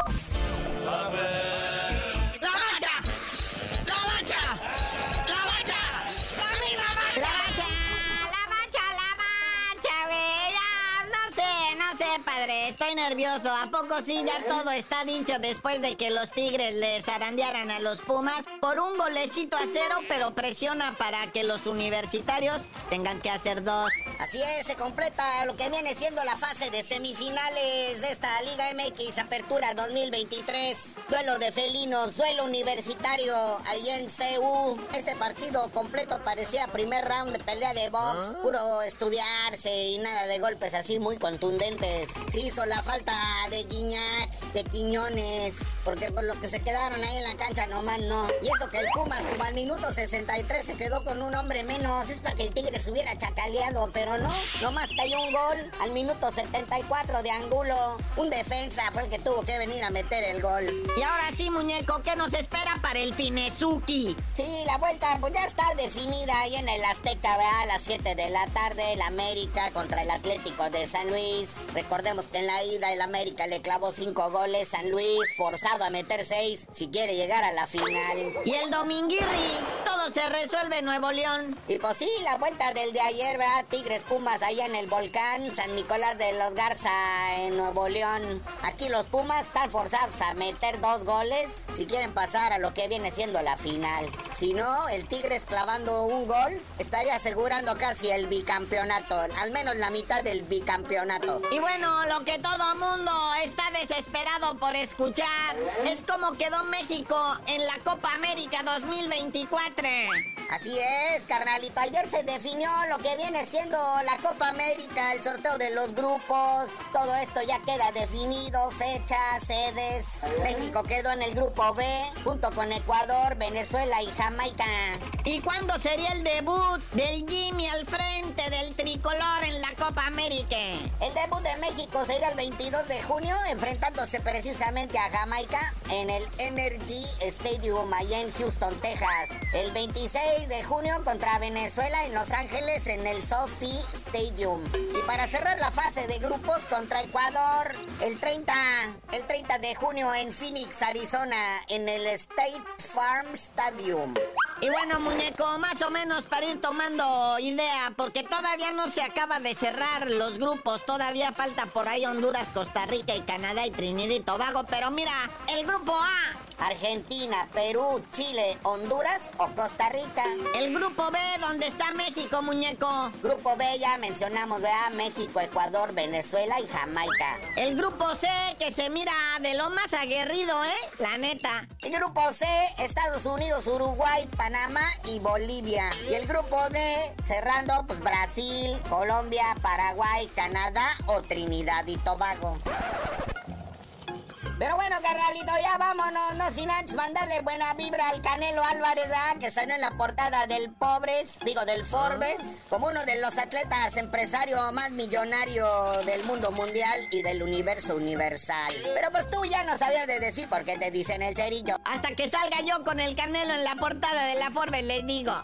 you estoy nervioso. ¿A poco sí ya todo está dicho después de que los Tigres les zarandearan a los Pumas por un golecito a cero, pero presiona para que los universitarios tengan que hacer dos? Así es, se completa lo que viene siendo la fase de semifinales de esta Liga MX Apertura 2023. Duelo de felinos, duelo universitario ahí en CU. Este partido completo parecía primer round de pelea de box, ¿Ah? puro estudiarse y nada de golpes así muy contundentes. Sí hizo la falta de Guiñac, de Quiñones, porque por los que se quedaron ahí en la cancha nomás no. Y eso que el Pumas como al minuto 63 se quedó con un hombre menos, es para que el Tigre se hubiera chacaleado, pero no, nomás cayó un gol al minuto 74 de Angulo. Un defensa fue el que tuvo que venir a meter el gol. Y ahora sí, muñeco, ¿qué nos espera para el Finezuki? Sí, la vuelta pues ya está definida ahí en el Azteca, A las 7 de la tarde, el América contra el Atlético de San Luis. Recordemos que en la ida el América le clavó 5 goles, San Luis forzado a meter 6 si quiere llegar a la final. Y el Dominguirri, todo se resuelve en Nuevo León. Y pues sí, la vuelta del de ayer, ¿verdad? Tigres Pumas allá en el volcán San Nicolás de los Garza en Nuevo León. Aquí los Pumas están forzados a meter dos goles si quieren pasar a lo que viene siendo la final. Si no, el Tigres clavando un gol estaría asegurando casi el bicampeonato, al menos la mitad del bicampeonato. Y bueno, lo que todo mundo está desesperado por escuchar es cómo quedó México en la Copa América 2024. Así es, carnalito. Ayer se definió lo que viene siendo la Copa América, el sorteo de los grupos. Todo esto ya queda definido, fechas, sedes. México quedó en el grupo B, junto con Ecuador, Venezuela y Jamaica. ¿Y cuándo sería el debut del Jimmy al frente del tricolor en la Copa América? El debut de México será el 22 de junio, enfrentándose precisamente a Jamaica en el Energy Stadium allá en Houston, Texas. El 26 de junio contra Venezuela en Los Ángeles en el Sophie Stadium. Y para cerrar la fase de grupos contra Ecuador, el 30, el 30 de junio en Phoenix, Arizona, en el State Farm Stadium. Y bueno, muñeco, más o menos para ir tomando idea, porque todavía no se acaba de cerrar los grupos, todavía falta por ahí Honduras, Costa Rica y Canadá y Trinidad y Tobago, pero mira, el grupo A Argentina, Perú, Chile, Honduras o Costa Rica. El grupo B, donde está México, muñeco. Grupo B ya mencionamos, vea, México, Ecuador, Venezuela y Jamaica. El grupo C, que se mira de lo más aguerrido, ¿eh? La neta. El grupo C, Estados Unidos, Uruguay, Panamá y Bolivia. Y el grupo D, cerrando, pues Brasil, Colombia, Paraguay, Canadá o Trinidad y Tobago. Pero bueno, carnalito, ya vámonos, no sin antes mandarle buena vibra al Canelo Álvarez, que salió en la portada del Pobres, digo del Forbes, como uno de los atletas empresarios más millonarios del mundo mundial y del universo universal. Pero pues tú ya no sabías de decir por qué te dicen el cerillo. Hasta que salga yo con el Canelo en la portada de la Forbes, les digo.